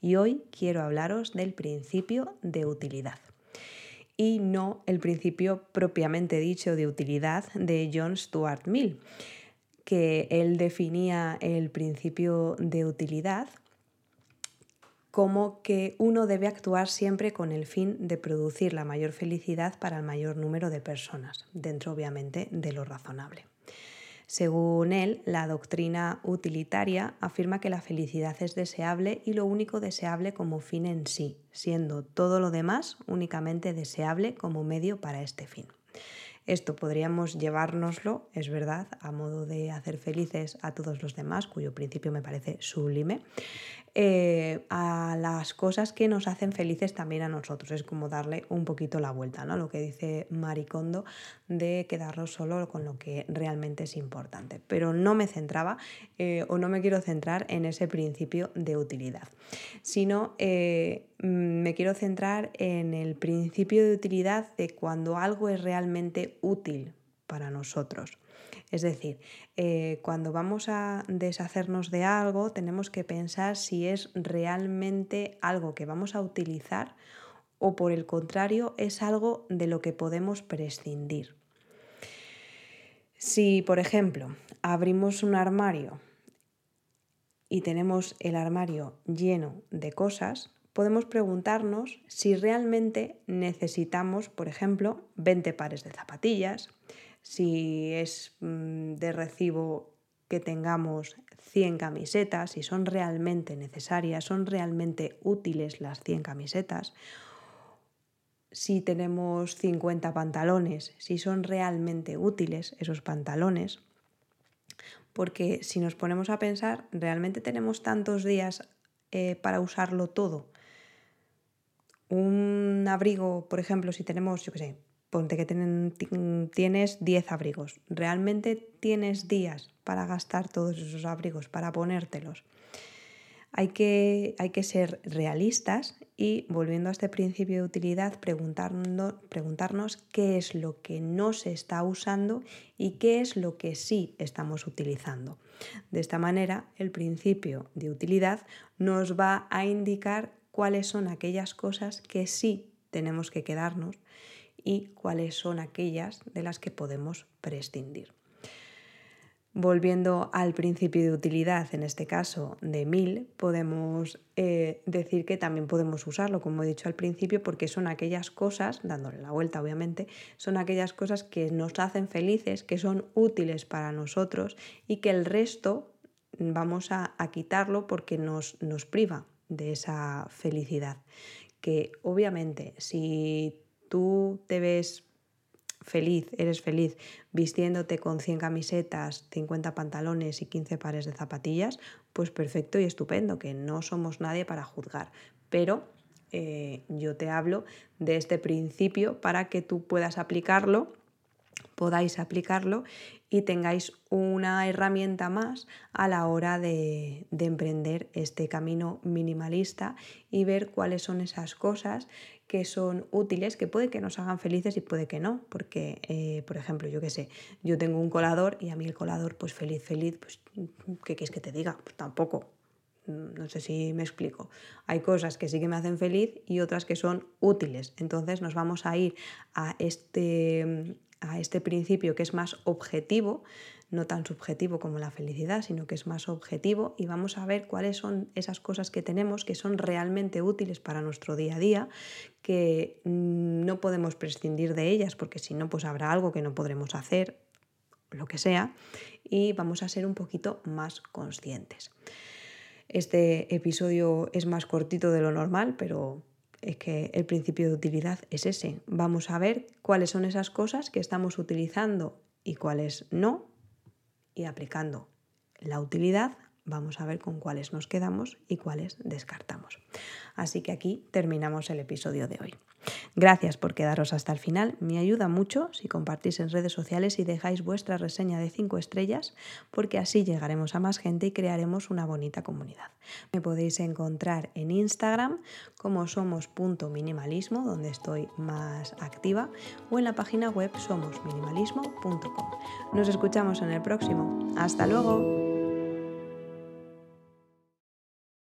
y hoy quiero hablaros del principio de utilidad y no el principio propiamente dicho de utilidad de John Stuart Mill, que él definía el principio de utilidad como que uno debe actuar siempre con el fin de producir la mayor felicidad para el mayor número de personas, dentro obviamente de lo razonable. Según él, la doctrina utilitaria afirma que la felicidad es deseable y lo único deseable como fin en sí, siendo todo lo demás únicamente deseable como medio para este fin. Esto podríamos llevárnoslo, es verdad, a modo de hacer felices a todos los demás, cuyo principio me parece sublime, eh, a las cosas que nos hacen felices también a nosotros. Es como darle un poquito la vuelta, ¿no? Lo que dice Maricondo de quedarnos solo con lo que realmente es importante. Pero no me centraba eh, o no me quiero centrar en ese principio de utilidad, sino eh, me quiero centrar en el principio de utilidad de cuando algo es realmente útil para nosotros. Es decir, eh, cuando vamos a deshacernos de algo, tenemos que pensar si es realmente algo que vamos a utilizar o por el contrario es algo de lo que podemos prescindir. Si, por ejemplo, abrimos un armario y tenemos el armario lleno de cosas, podemos preguntarnos si realmente necesitamos, por ejemplo, 20 pares de zapatillas, si es mm, de recibo que tengamos 100 camisetas, si son realmente necesarias, son realmente útiles las 100 camisetas, si tenemos 50 pantalones, si son realmente útiles esos pantalones, porque si nos ponemos a pensar, realmente tenemos tantos días eh, para usarlo todo. Un abrigo, por ejemplo, si tenemos, yo qué sé, ponte que tienes 10 abrigos. ¿Realmente tienes días para gastar todos esos abrigos, para ponértelos? Hay que, hay que ser realistas y, volviendo a este principio de utilidad, preguntarnos, preguntarnos qué es lo que no se está usando y qué es lo que sí estamos utilizando. De esta manera, el principio de utilidad nos va a indicar cuáles son aquellas cosas que sí tenemos que quedarnos y cuáles son aquellas de las que podemos prescindir. Volviendo al principio de utilidad, en este caso de mil, podemos eh, decir que también podemos usarlo, como he dicho al principio, porque son aquellas cosas, dándole la vuelta obviamente, son aquellas cosas que nos hacen felices, que son útiles para nosotros y que el resto vamos a, a quitarlo porque nos, nos priva de esa felicidad. Que obviamente si tú te ves feliz, eres feliz vistiéndote con 100 camisetas, 50 pantalones y 15 pares de zapatillas, pues perfecto y estupendo, que no somos nadie para juzgar. Pero eh, yo te hablo de este principio para que tú puedas aplicarlo, podáis aplicarlo y tengáis una herramienta más a la hora de, de emprender este camino minimalista y ver cuáles son esas cosas que son útiles, que puede que nos hagan felices y puede que no, porque, eh, por ejemplo, yo qué sé, yo tengo un colador y a mí el colador, pues feliz, feliz, pues, ¿qué quieres que te diga? Pues tampoco. No sé si me explico. Hay cosas que sí que me hacen feliz y otras que son útiles. Entonces nos vamos a ir a este, a este principio que es más objetivo no tan subjetivo como la felicidad, sino que es más objetivo y vamos a ver cuáles son esas cosas que tenemos que son realmente útiles para nuestro día a día, que no podemos prescindir de ellas porque si no, pues habrá algo que no podremos hacer, lo que sea, y vamos a ser un poquito más conscientes. Este episodio es más cortito de lo normal, pero es que el principio de utilidad es ese. Vamos a ver cuáles son esas cosas que estamos utilizando y cuáles no y aplicando la utilidad vamos a ver con cuáles nos quedamos y cuáles descartamos. Así que aquí terminamos el episodio de hoy. Gracias por quedaros hasta el final. Me ayuda mucho si compartís en redes sociales y dejáis vuestra reseña de 5 estrellas, porque así llegaremos a más gente y crearemos una bonita comunidad. Me podéis encontrar en Instagram como somos.minimalismo, donde estoy más activa, o en la página web somosminimalismo.com. Nos escuchamos en el próximo. Hasta luego.